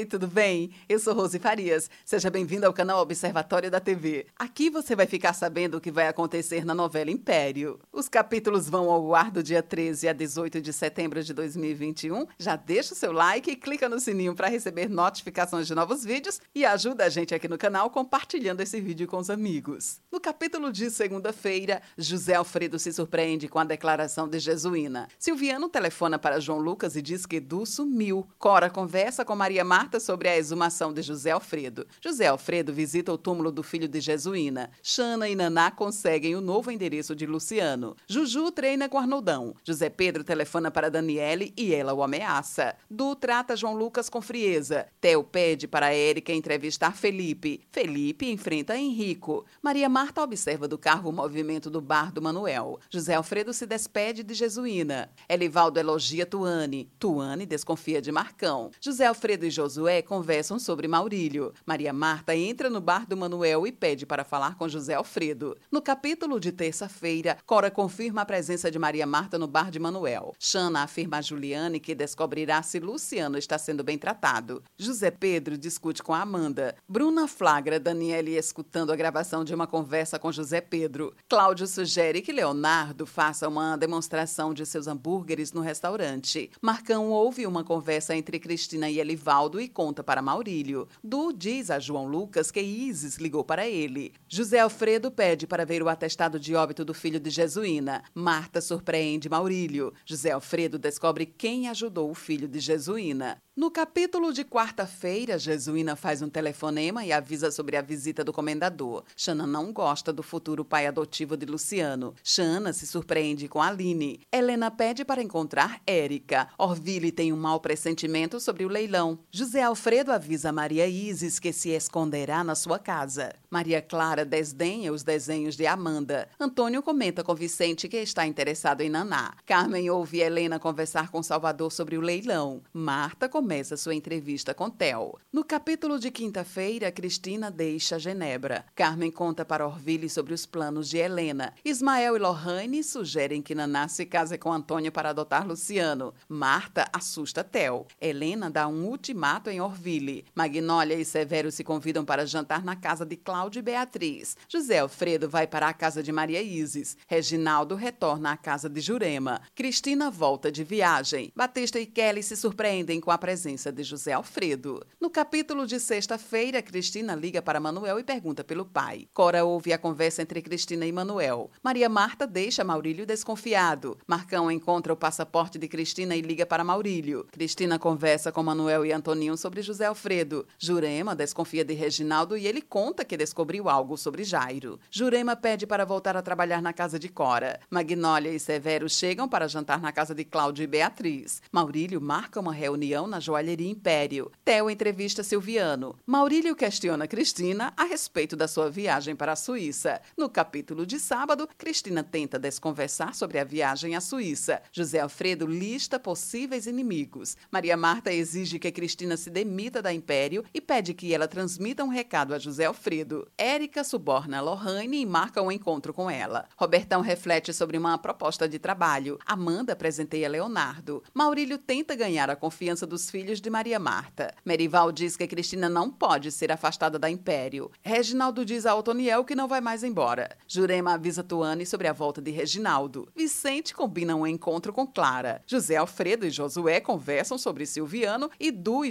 Oi, tudo bem? Eu sou Rose Farias. Seja bem-vindo ao canal Observatório da TV. Aqui você vai ficar sabendo o que vai acontecer na novela Império. Os capítulos vão ao ar do dia 13 a 18 de setembro de 2021. Já deixa o seu like e clica no sininho para receber notificações de novos vídeos e ajuda a gente aqui no canal compartilhando esse vídeo com os amigos. No capítulo de segunda-feira, José Alfredo se surpreende com a declaração de Jesuína. Silviano telefona para João Lucas e diz que Edu sumiu. Cora conversa com Maria Marta sobre a exumação de José Alfredo. José Alfredo visita o túmulo do filho de Jesuína. Xana e Naná conseguem o novo endereço de Luciano. Juju treina com Arnoldão. José Pedro telefona para Daniele e ela o ameaça. Du trata João Lucas com frieza. Theo pede para Érica entrevistar Felipe. Felipe enfrenta Henrico. Maria Marta observa do carro o movimento do bar do Manuel. José Alfredo se despede de Jesuína. Elivaldo elogia Tuane. Tuane desconfia de Marcão. José Alfredo e Josué conversam sobre Maurílio. Maria Marta entra no bar do Manuel e pede para falar com José Alfredo. No capítulo de terça-feira, Cora confirma a presença de Maria Marta no bar de Manuel. Xana afirma a Juliane que descobrirá se Luciano está sendo bem tratado. José Pedro discute com Amanda. Bruna flagra Daniele escutando a gravação de uma conversa com José Pedro. Cláudio sugere que Leonardo faça uma demonstração de seus hambúrgueres no restaurante. Marcão ouve uma conversa entre Cristina e Elivaldo e conta para Maurílio. Du diz a João Lucas que Isis ligou para ele. José Alfredo pede para ver o atestado de óbito do filho de Jesuína. Marta surpreende Maurílio. José Alfredo descobre quem ajudou o filho de Jesuína. No capítulo de quarta-feira, Jesuína faz um telefonema e avisa sobre a visita do comendador. Xana não gosta do futuro pai adotivo de Luciano. Xana se surpreende com Aline. Helena pede para encontrar Érica. Orville tem um mau pressentimento sobre o leilão. José Alfredo avisa Maria Isis que se esconderá na sua casa. Maria Clara desdenha os desenhos de Amanda. Antônio comenta com Vicente que está interessado em Naná. Carmen ouve Helena conversar com Salvador sobre o leilão. Marta começa sua entrevista com Theo. No capítulo de quinta-feira, Cristina deixa Genebra. Carmen conta para Orville sobre os planos de Helena. Ismael e Lohane sugerem que Naná se case com Antônio para adotar Luciano. Marta assusta Theo. Helena dá um ultimato em Orville. Magnólia e Severo se convidam para jantar na casa de Cláudio e Beatriz. José Alfredo vai para a casa de Maria Isis. Reginaldo retorna à casa de Jurema. Cristina volta de viagem. Batista e Kelly se surpreendem com a presença de José Alfredo. No capítulo de sexta-feira, Cristina liga para Manuel e pergunta pelo pai. Cora ouve a conversa entre Cristina e Manuel. Maria Marta deixa Maurílio desconfiado. Marcão encontra o passaporte de Cristina e liga para Maurílio. Cristina conversa com Manuel e Sobre José Alfredo. Jurema desconfia de Reginaldo e ele conta que descobriu algo sobre Jairo. Jurema pede para voltar a trabalhar na casa de Cora. Magnólia e Severo chegam para jantar na casa de Cláudio e Beatriz. Maurílio marca uma reunião na joalheria Império. Theo entrevista Silviano. Maurílio questiona Cristina a respeito da sua viagem para a Suíça. No capítulo de sábado, Cristina tenta desconversar sobre a viagem à Suíça. José Alfredo lista possíveis inimigos. Maria Marta exige que Cristina se demita da Império e pede que ela transmita um recado a José Alfredo. Érica suborna Lohane e marca um encontro com ela. Robertão reflete sobre uma proposta de trabalho. Amanda presenteia Leonardo. Maurílio tenta ganhar a confiança dos filhos de Maria Marta. Merival diz que Cristina não pode ser afastada da Império. Reginaldo diz a Otoniel que não vai mais embora. Jurema avisa Tuane sobre a volta de Reginaldo. Vicente combina um encontro com Clara. José Alfredo e Josué conversam sobre Silviano e Du e